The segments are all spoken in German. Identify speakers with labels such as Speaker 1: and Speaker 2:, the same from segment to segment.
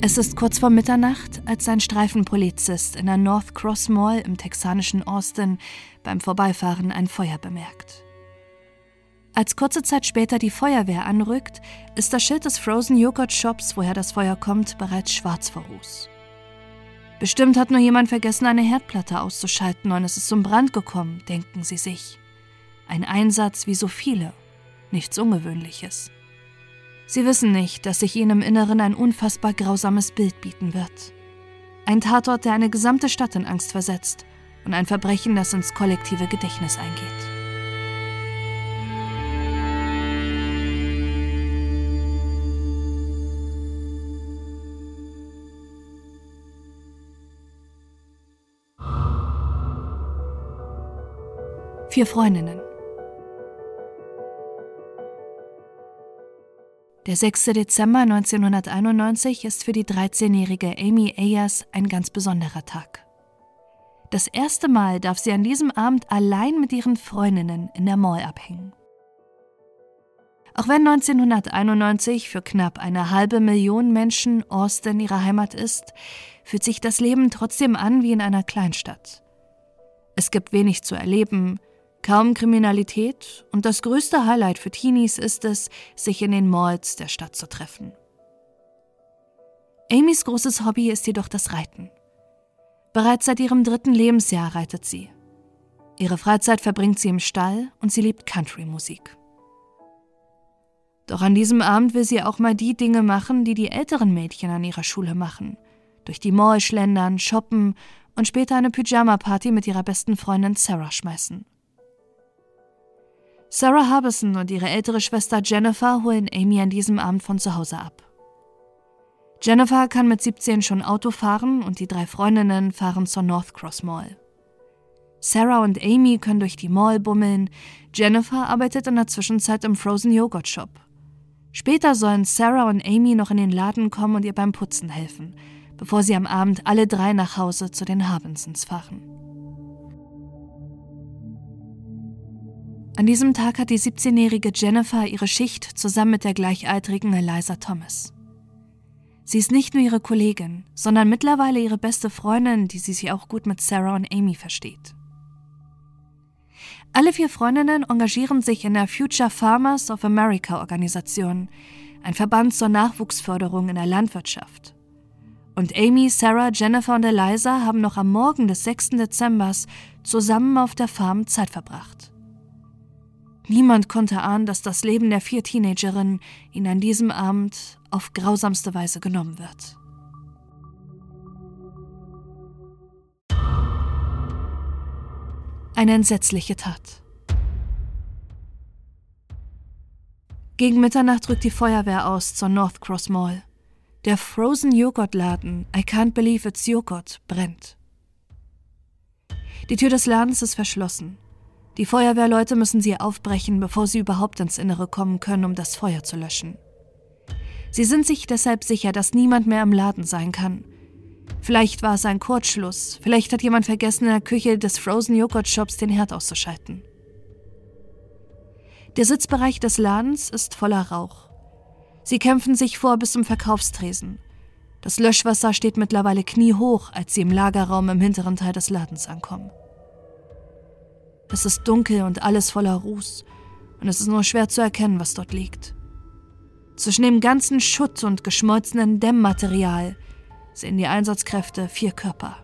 Speaker 1: Es ist kurz vor Mitternacht, als ein Streifenpolizist in der North Cross Mall im texanischen Austin beim Vorbeifahren ein Feuer bemerkt. Als kurze Zeit später die Feuerwehr anrückt, ist das Schild des Frozen Joghurt Shops, woher das Feuer kommt, bereits schwarz vor Ruß. Bestimmt hat nur jemand vergessen, eine Herdplatte auszuschalten und es ist zum Brand gekommen, denken sie sich. Ein Einsatz wie so viele, nichts Ungewöhnliches. Sie wissen nicht, dass sich ihnen im Inneren ein unfassbar grausames Bild bieten wird. Ein Tatort, der eine gesamte Stadt in Angst versetzt und ein Verbrechen, das ins kollektive Gedächtnis eingeht. Vier Freundinnen. Der 6. Dezember 1991 ist für die 13-jährige Amy Ayers ein ganz besonderer Tag. Das erste Mal darf sie an diesem Abend allein mit ihren Freundinnen in der Mall abhängen. Auch wenn 1991 für knapp eine halbe Million Menschen Austin ihre Heimat ist, fühlt sich das Leben trotzdem an wie in einer Kleinstadt. Es gibt wenig zu erleben, Kaum Kriminalität und das größte Highlight für Teenies ist es, sich in den Malls der Stadt zu treffen. Amys großes Hobby ist jedoch das Reiten. Bereits seit ihrem dritten Lebensjahr reitet sie. Ihre Freizeit verbringt sie im Stall und sie liebt Country-Musik. Doch an diesem Abend will sie auch mal die Dinge machen, die die älteren Mädchen an ihrer Schule machen. Durch die Mall schlendern, shoppen und später eine Pyjama-Party mit ihrer besten Freundin Sarah schmeißen. Sarah Harbison und ihre ältere Schwester Jennifer holen Amy an diesem Abend von zu Hause ab. Jennifer kann mit 17 schon Auto fahren und die drei Freundinnen fahren zur North Cross Mall. Sarah und Amy können durch die Mall bummeln. Jennifer arbeitet in der Zwischenzeit im Frozen Yogurt Shop. Später sollen Sarah und Amy noch in den Laden kommen und ihr beim Putzen helfen, bevor sie am Abend alle drei nach Hause zu den Harbinsons fahren. An diesem Tag hat die 17-jährige Jennifer ihre Schicht zusammen mit der gleichaltrigen Eliza Thomas. Sie ist nicht nur ihre Kollegin, sondern mittlerweile ihre beste Freundin, die sie sich auch gut mit Sarah und Amy versteht. Alle vier Freundinnen engagieren sich in der Future Farmers of America Organisation, ein Verband zur Nachwuchsförderung in der Landwirtschaft. Und Amy, Sarah, Jennifer und Eliza haben noch am Morgen des 6. Dezember zusammen auf der Farm Zeit verbracht. Niemand konnte ahnen, dass das Leben der vier Teenagerinnen ihnen an diesem Abend auf grausamste Weise genommen wird. Eine entsetzliche Tat. Gegen Mitternacht rückt die Feuerwehr aus zur North Cross Mall. Der Frozen Joghurt Laden I Can't Believe It's Joghurt brennt. Die Tür des Ladens ist verschlossen. Die Feuerwehrleute müssen sie aufbrechen, bevor sie überhaupt ins Innere kommen können, um das Feuer zu löschen. Sie sind sich deshalb sicher, dass niemand mehr im Laden sein kann. Vielleicht war es ein Kurzschluss, vielleicht hat jemand vergessen, in der Küche des Frozen Joghurt Shops den Herd auszuschalten. Der Sitzbereich des Ladens ist voller Rauch. Sie kämpfen sich vor bis zum Verkaufstresen. Das Löschwasser steht mittlerweile kniehoch, als sie im Lagerraum im hinteren Teil des Ladens ankommen. Es ist dunkel und alles voller Ruß, und es ist nur schwer zu erkennen, was dort liegt. Zwischen dem ganzen Schutt und geschmolzenen Dämmmaterial sehen die Einsatzkräfte vier Körper.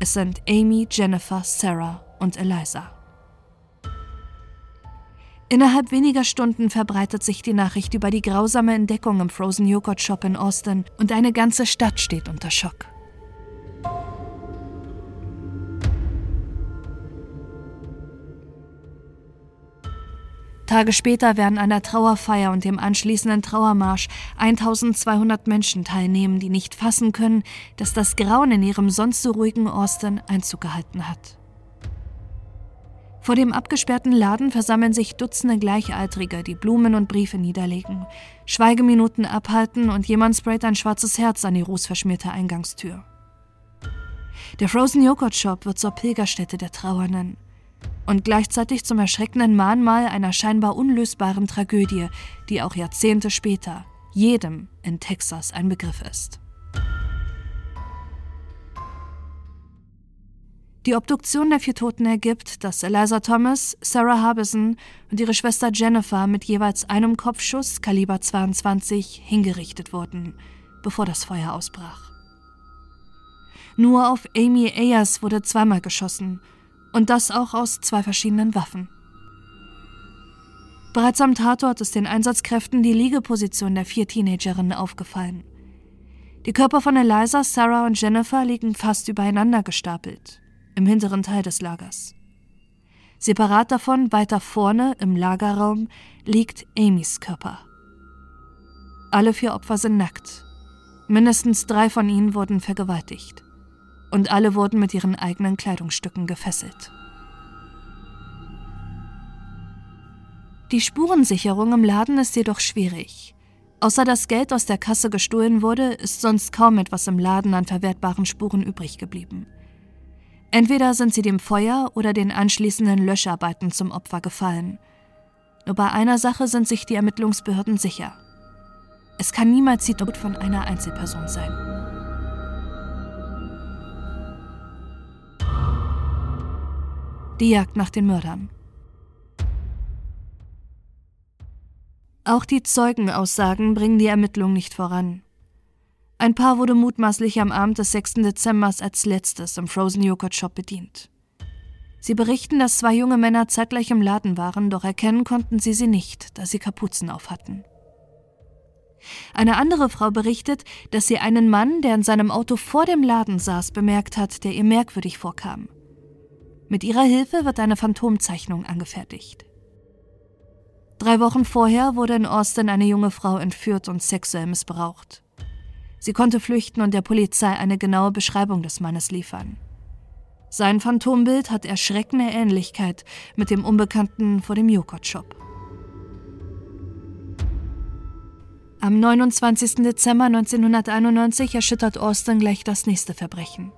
Speaker 1: Es sind Amy, Jennifer, Sarah und Eliza. Innerhalb weniger Stunden verbreitet sich die Nachricht über die grausame Entdeckung im Frozen Joghurt Shop in Austin und eine ganze Stadt steht unter Schock. Tage später werden an der Trauerfeier und dem anschließenden Trauermarsch 1200 Menschen teilnehmen, die nicht fassen können, dass das Grauen in ihrem sonst so ruhigen Austin Einzug gehalten hat. Vor dem abgesperrten Laden versammeln sich Dutzende Gleichaltrige, die Blumen und Briefe niederlegen, Schweigeminuten abhalten und jemand sprayt ein schwarzes Herz an die rußverschmierte Eingangstür. Der Frozen Joghurt Shop wird zur Pilgerstätte der Trauernden und gleichzeitig zum erschreckenden Mahnmal einer scheinbar unlösbaren Tragödie, die auch Jahrzehnte später jedem in Texas ein Begriff ist. Die Obduktion der vier Toten ergibt, dass Eliza Thomas, Sarah Harbison und ihre Schwester Jennifer mit jeweils einem Kopfschuss Kaliber 22 hingerichtet wurden, bevor das Feuer ausbrach. Nur auf Amy Ayers wurde zweimal geschossen und das auch aus zwei verschiedenen Waffen. Bereits am Tatort ist den Einsatzkräften die Liegeposition der vier Teenagerinnen aufgefallen. Die Körper von Eliza, Sarah und Jennifer liegen fast übereinander gestapelt im hinteren Teil des Lagers. Separat davon, weiter vorne im Lagerraum, liegt Amys Körper. Alle vier Opfer sind nackt. Mindestens drei von ihnen wurden vergewaltigt. Und alle wurden mit ihren eigenen Kleidungsstücken gefesselt. Die Spurensicherung im Laden ist jedoch schwierig. Außer das Geld aus der Kasse gestohlen wurde, ist sonst kaum etwas im Laden an verwertbaren Spuren übrig geblieben. Entweder sind sie dem Feuer oder den anschließenden Löscharbeiten zum Opfer gefallen. Nur bei einer Sache sind sich die Ermittlungsbehörden sicher. Es kann niemals die Tod von einer Einzelperson sein. Die Jagd nach den Mördern. Auch die Zeugenaussagen bringen die Ermittlung nicht voran. Ein Paar wurde mutmaßlich am Abend des 6. Dezember als letztes im Frozen Joghurt Shop bedient. Sie berichten, dass zwei junge Männer zeitgleich im Laden waren, doch erkennen konnten sie sie nicht, da sie Kapuzen auf hatten. Eine andere Frau berichtet, dass sie einen Mann, der in seinem Auto vor dem Laden saß, bemerkt hat, der ihr merkwürdig vorkam. Mit ihrer Hilfe wird eine Phantomzeichnung angefertigt. Drei Wochen vorher wurde in Austin eine junge Frau entführt und sexuell missbraucht. Sie konnte flüchten und der Polizei eine genaue Beschreibung des Mannes liefern. Sein Phantombild hat erschreckende Ähnlichkeit mit dem Unbekannten vor dem Joghurt-Shop. Am 29. Dezember 1991 erschüttert Austin gleich das nächste Verbrechen.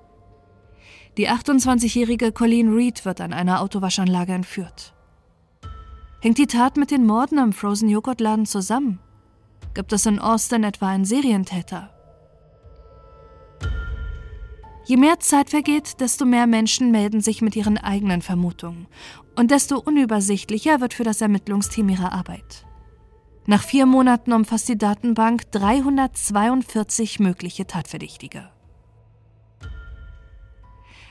Speaker 1: Die 28-jährige Colleen Reed wird an einer Autowaschanlage entführt. Hängt die Tat mit den Morden am Frozen Joghurt Laden zusammen? Gibt es in Austin etwa einen Serientäter? Je mehr Zeit vergeht, desto mehr Menschen melden sich mit ihren eigenen Vermutungen und desto unübersichtlicher wird für das Ermittlungsteam ihre Arbeit. Nach vier Monaten umfasst die Datenbank 342 mögliche Tatverdächtige.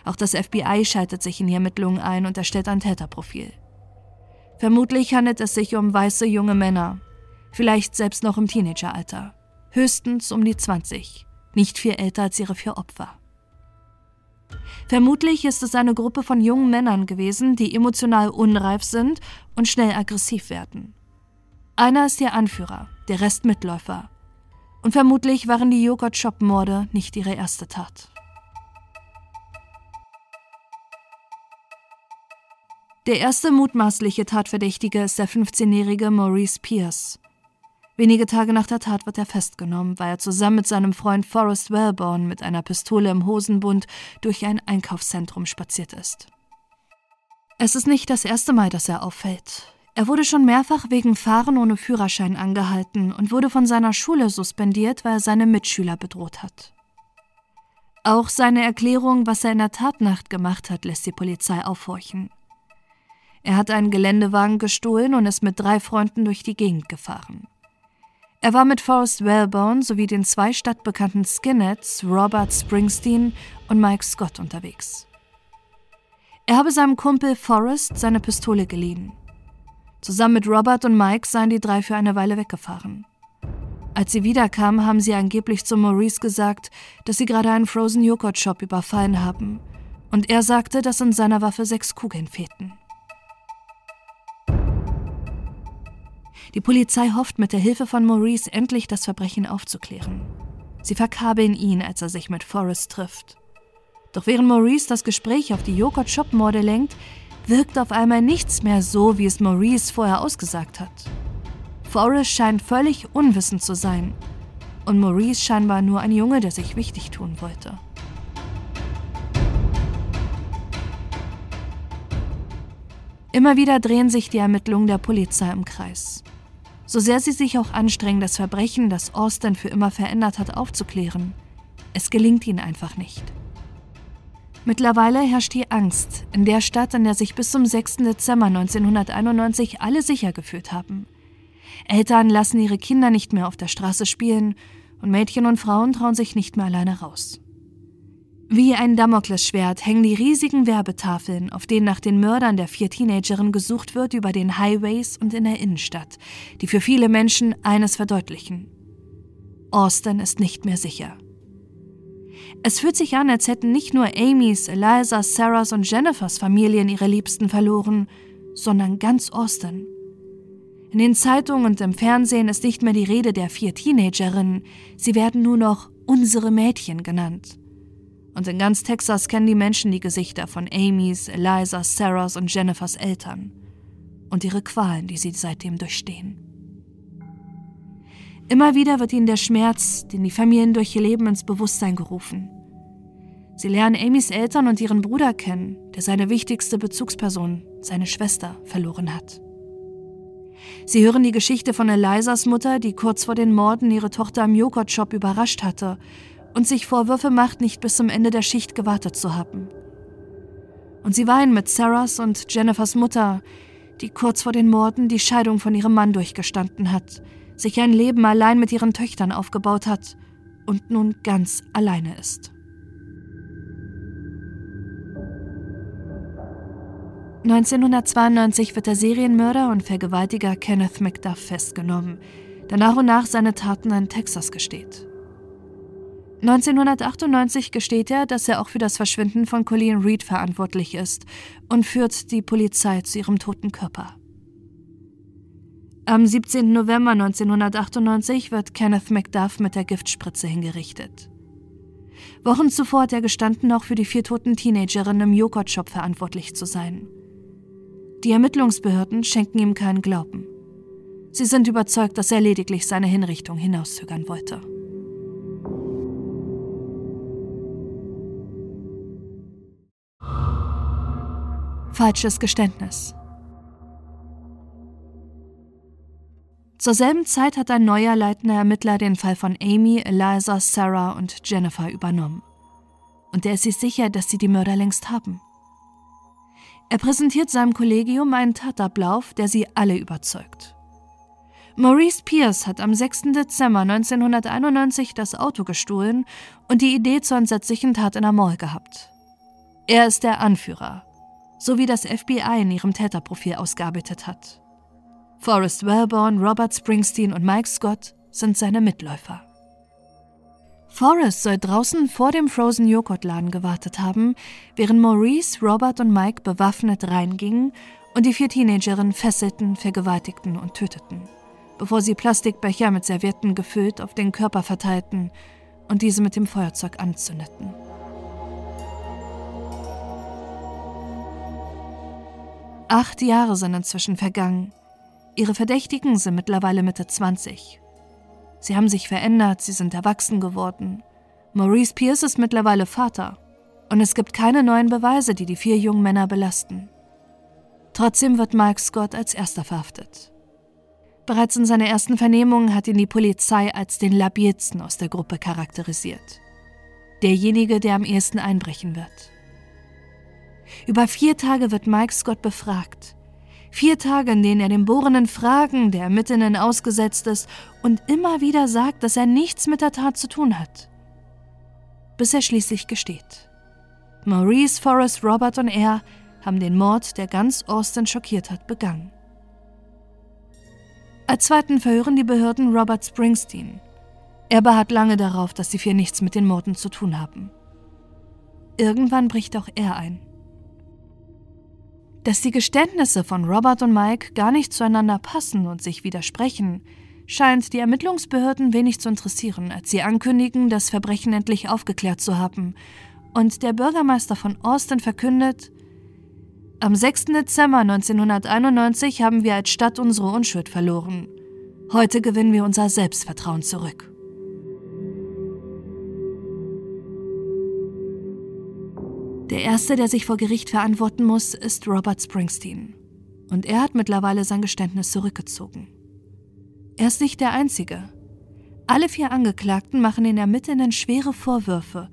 Speaker 1: Auch das FBI schaltet sich in die Ermittlungen ein und erstellt ein Täterprofil. Vermutlich handelt es sich um weiße junge Männer, vielleicht selbst noch im Teenageralter, höchstens um die 20, nicht viel älter als ihre vier Opfer. Vermutlich ist es eine Gruppe von jungen Männern gewesen, die emotional unreif sind und schnell aggressiv werden. Einer ist ihr Anführer, der Rest Mitläufer. Und vermutlich waren die Joghurt-Shop-Morde nicht ihre erste Tat. Der erste mutmaßliche Tatverdächtige ist der 15-jährige Maurice Pierce. Wenige Tage nach der Tat wird er festgenommen, weil er zusammen mit seinem Freund Forrest Wellborn mit einer Pistole im Hosenbund durch ein Einkaufszentrum spaziert ist. Es ist nicht das erste Mal, dass er auffällt. Er wurde schon mehrfach wegen Fahren ohne Führerschein angehalten und wurde von seiner Schule suspendiert, weil er seine Mitschüler bedroht hat. Auch seine Erklärung, was er in der Tatnacht gemacht hat, lässt die Polizei aufhorchen. Er hat einen Geländewagen gestohlen und ist mit drei Freunden durch die Gegend gefahren. Er war mit Forrest Wellbone sowie den zwei stadtbekannten Skinheads Robert Springsteen und Mike Scott unterwegs. Er habe seinem Kumpel Forrest seine Pistole geliehen. Zusammen mit Robert und Mike seien die drei für eine Weile weggefahren. Als sie wiederkamen, haben sie angeblich zu Maurice gesagt, dass sie gerade einen Frozen Joghurt Shop überfallen haben. Und er sagte, dass in seiner Waffe sechs Kugeln fehlten. Die Polizei hofft mit der Hilfe von Maurice endlich das Verbrechen aufzuklären. Sie verkabeln ihn, als er sich mit Forrest trifft. Doch während Maurice das Gespräch auf die Joghurt-Shop-Morde lenkt, wirkt auf einmal nichts mehr so, wie es Maurice vorher ausgesagt hat. Forrest scheint völlig unwissend zu sein und Maurice scheinbar nur ein Junge, der sich wichtig tun wollte. Immer wieder drehen sich die Ermittlungen der Polizei im Kreis. So sehr sie sich auch anstrengen, das Verbrechen, das Austin für immer verändert hat, aufzuklären, es gelingt ihnen einfach nicht. Mittlerweile herrscht die Angst in der Stadt, in der sich bis zum 6. Dezember 1991 alle sicher gefühlt haben. Eltern lassen ihre Kinder nicht mehr auf der Straße spielen und Mädchen und Frauen trauen sich nicht mehr alleine raus. Wie ein Damoklesschwert hängen die riesigen Werbetafeln, auf denen nach den Mördern der vier Teenagerinnen gesucht wird, über den Highways und in der Innenstadt, die für viele Menschen eines verdeutlichen. Austin ist nicht mehr sicher. Es fühlt sich an, als hätten nicht nur Amys, Elizas, Sarahs und Jennifers Familien ihre Liebsten verloren, sondern ganz Austin. In den Zeitungen und im Fernsehen ist nicht mehr die Rede der vier Teenagerinnen, sie werden nur noch unsere Mädchen genannt. Und in ganz Texas kennen die Menschen die Gesichter von Amys, Elizas, Sarahs und Jennifers Eltern und ihre Qualen, die sie seitdem durchstehen. Immer wieder wird ihnen der Schmerz, den die Familien durch ihr Leben ins Bewusstsein gerufen. Sie lernen Amys Eltern und ihren Bruder kennen, der seine wichtigste Bezugsperson, seine Schwester, verloren hat. Sie hören die Geschichte von Elizas Mutter, die kurz vor den Morden ihre Tochter am Joghurt-Shop überrascht hatte und sich Vorwürfe macht, nicht bis zum Ende der Schicht gewartet zu haben. Und sie weinen mit Sarahs und Jennifers Mutter, die kurz vor den Morden die Scheidung von ihrem Mann durchgestanden hat, sich ein Leben allein mit ihren Töchtern aufgebaut hat und nun ganz alleine ist. 1992 wird der Serienmörder und Vergewaltiger Kenneth McDuff festgenommen, der nach und nach seine Taten in Texas gesteht. 1998 gesteht er, dass er auch für das Verschwinden von Colleen Reed verantwortlich ist und führt die Polizei zu ihrem toten Körper. Am 17. November 1998 wird Kenneth McDuff mit der Giftspritze hingerichtet. Wochen zuvor hat er gestanden, auch für die vier toten Teenagerinnen im Joghurt-Shop verantwortlich zu sein. Die Ermittlungsbehörden schenken ihm keinen Glauben. Sie sind überzeugt, dass er lediglich seine Hinrichtung hinauszögern wollte. Falsches Geständnis. Zur selben Zeit hat ein neuer leitender Ermittler den Fall von Amy, Eliza, Sarah und Jennifer übernommen. Und er ist sich sicher, dass sie die Mörder längst haben. Er präsentiert seinem Kollegium einen Tatablauf, der sie alle überzeugt. Maurice Pierce hat am 6. Dezember 1991 das Auto gestohlen und die Idee zur entsetzlichen Tat in der Mall gehabt. Er ist der Anführer, so wie das FBI in ihrem Täterprofil ausgearbeitet hat. Forrest Wellborn, Robert Springsteen und Mike Scott sind seine Mitläufer. Forrest soll draußen vor dem Frozen Joghurt Laden gewartet haben, während Maurice, Robert und Mike bewaffnet reingingen und die vier Teenagerinnen fesselten, vergewaltigten und töteten, bevor sie Plastikbecher mit Servietten gefüllt auf den Körper verteilten und diese mit dem Feuerzeug anzündeten. Acht Jahre sind inzwischen vergangen Ihre Verdächtigen sind mittlerweile Mitte 20. Sie haben sich verändert, sie sind erwachsen geworden. Maurice Pierce ist mittlerweile Vater. Und es gibt keine neuen Beweise, die die vier jungen Männer belasten. Trotzdem wird Mike Scott als erster verhaftet. Bereits in seiner ersten Vernehmung hat ihn die Polizei als den labilsten aus der Gruppe charakterisiert. Derjenige, der am ehesten einbrechen wird. Über vier Tage wird Mike Scott befragt. Vier Tage, in denen er den bohrenden Fragen der Ermittlenden ausgesetzt ist und immer wieder sagt, dass er nichts mit der Tat zu tun hat. Bis er schließlich gesteht. Maurice, Forrest, Robert und er haben den Mord, der ganz Austin schockiert hat, begangen. Als zweiten verhören die Behörden Robert Springsteen. Er beharrt lange darauf, dass die vier nichts mit den Morden zu tun haben. Irgendwann bricht auch er ein. Dass die Geständnisse von Robert und Mike gar nicht zueinander passen und sich widersprechen, scheint die Ermittlungsbehörden wenig zu interessieren, als sie ankündigen, das Verbrechen endlich aufgeklärt zu haben. Und der Bürgermeister von Austin verkündet, am 6. Dezember 1991 haben wir als Stadt unsere Unschuld verloren. Heute gewinnen wir unser Selbstvertrauen zurück. Der erste, der sich vor Gericht verantworten muss, ist Robert Springsteen. Und er hat mittlerweile sein Geständnis zurückgezogen. Er ist nicht der Einzige. Alle vier Angeklagten machen den Ermittlern schwere Vorwürfe,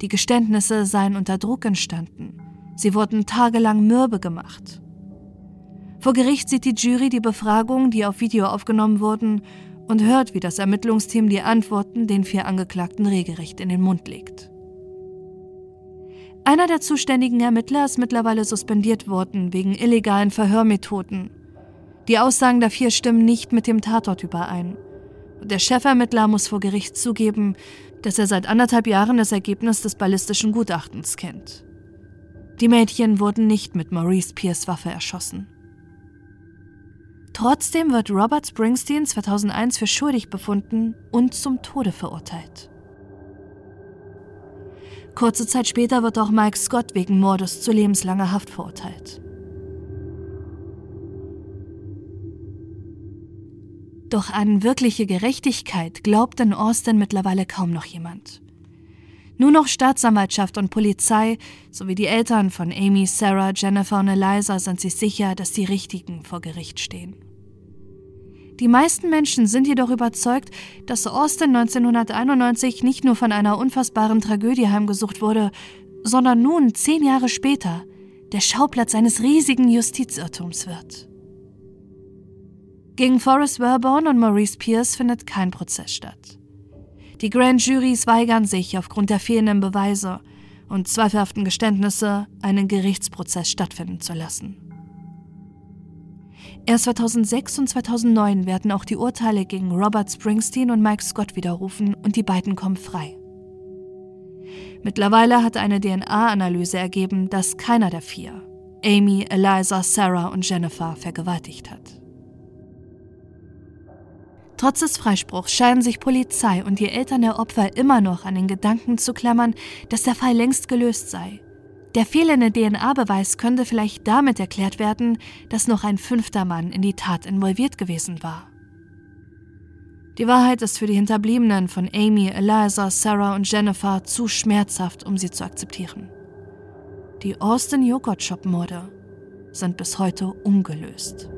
Speaker 1: Die Geständnisse seien unter Druck entstanden. Sie wurden tagelang mürbe gemacht. Vor Gericht sieht die Jury die Befragungen, die auf Video aufgenommen wurden, und hört, wie das Ermittlungsteam die Antworten den vier Angeklagten regelrecht in den Mund legt. Einer der zuständigen Ermittler ist mittlerweile suspendiert worden wegen illegalen Verhörmethoden. Die Aussagen der vier stimmen nicht mit dem Tatort überein. Der Chefermittler muss vor Gericht zugeben, dass er seit anderthalb Jahren das Ergebnis des ballistischen Gutachtens kennt. Die Mädchen wurden nicht mit Maurice Pierce Waffe erschossen. Trotzdem wird Robert Springsteen 2001 für schuldig befunden und zum Tode verurteilt. Kurze Zeit später wird auch Mike Scott wegen Mordes zu lebenslanger Haft verurteilt. Doch an wirkliche Gerechtigkeit glaubt in Austin mittlerweile kaum noch jemand. Nur noch Staatsanwaltschaft und Polizei sowie die Eltern von Amy, Sarah, Jennifer und Eliza sind sich sicher, dass die Richtigen vor Gericht stehen. Die meisten Menschen sind jedoch überzeugt, dass Austin 1991 nicht nur von einer unfassbaren Tragödie heimgesucht wurde, sondern nun, zehn Jahre später, der Schauplatz eines riesigen Justizirrtums wird. Gegen Forrest Werborn und Maurice Pierce findet kein Prozess statt. Die Grand Juries weigern sich aufgrund der fehlenden Beweise und zweifelhaften Geständnisse, einen Gerichtsprozess stattfinden zu lassen. Erst 2006 und 2009 werden auch die Urteile gegen Robert Springsteen und Mike Scott widerrufen und die beiden kommen frei. Mittlerweile hat eine DNA-Analyse ergeben, dass keiner der vier, Amy, Eliza, Sarah und Jennifer, vergewaltigt hat. Trotz des Freispruchs scheinen sich Polizei und die Eltern der Opfer immer noch an den Gedanken zu klammern, dass der Fall längst gelöst sei. Der fehlende DNA-Beweis könnte vielleicht damit erklärt werden, dass noch ein fünfter Mann in die Tat involviert gewesen war. Die Wahrheit ist für die Hinterbliebenen von Amy, Eliza, Sarah und Jennifer zu schmerzhaft, um sie zu akzeptieren. Die Austin Joghurt Shop Morde sind bis heute ungelöst.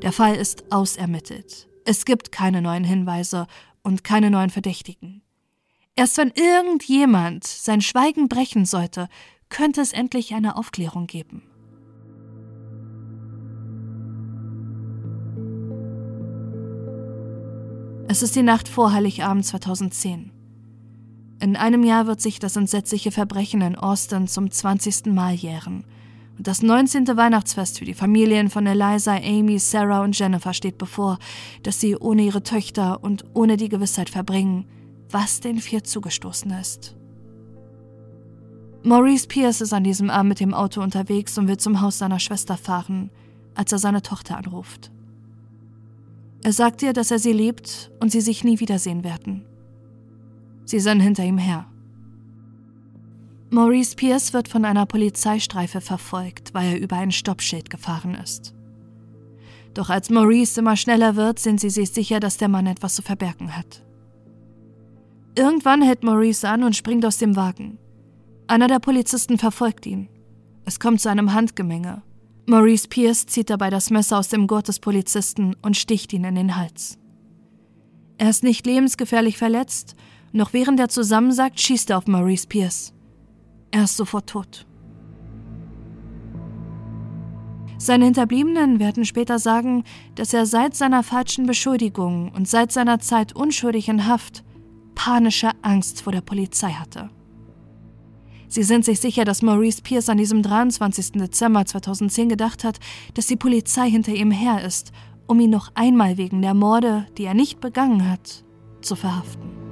Speaker 1: Der Fall ist ausermittelt. Es gibt keine neuen Hinweise und keine neuen Verdächtigen. Erst wenn irgendjemand sein Schweigen brechen sollte, könnte es endlich eine Aufklärung geben. Es ist die Nacht vor Heiligabend 2010. In einem Jahr wird sich das entsetzliche Verbrechen in Austin zum 20. Mal jähren und das 19. Weihnachtsfest für die Familien von Eliza, Amy, Sarah und Jennifer steht bevor, das sie ohne ihre Töchter und ohne die Gewissheit verbringen, was den vier zugestoßen ist. Maurice Pierce ist an diesem Abend mit dem Auto unterwegs und will zum Haus seiner Schwester fahren, als er seine Tochter anruft. Er sagt ihr, dass er sie liebt und sie sich nie wiedersehen werden. Sie sind hinter ihm her. Maurice Pierce wird von einer Polizeistreife verfolgt, weil er über ein Stoppschild gefahren ist. Doch als Maurice immer schneller wird, sind sie sich sicher, dass der Mann etwas zu verbergen hat. Irgendwann hält Maurice an und springt aus dem Wagen. Einer der Polizisten verfolgt ihn. Es kommt zu einem Handgemenge. Maurice Pierce zieht dabei das Messer aus dem Gurt des Polizisten und sticht ihn in den Hals. Er ist nicht lebensgefährlich verletzt, noch während er zusammensagt, schießt er auf Maurice Pierce. Er ist sofort tot. Seine Hinterbliebenen werden später sagen, dass er seit seiner falschen Beschuldigung und seit seiner Zeit unschuldig in Haft panische Angst vor der Polizei hatte. Sie sind sich sicher, dass Maurice Pierce an diesem 23. Dezember 2010 gedacht hat, dass die Polizei hinter ihm her ist, um ihn noch einmal wegen der Morde, die er nicht begangen hat, zu verhaften.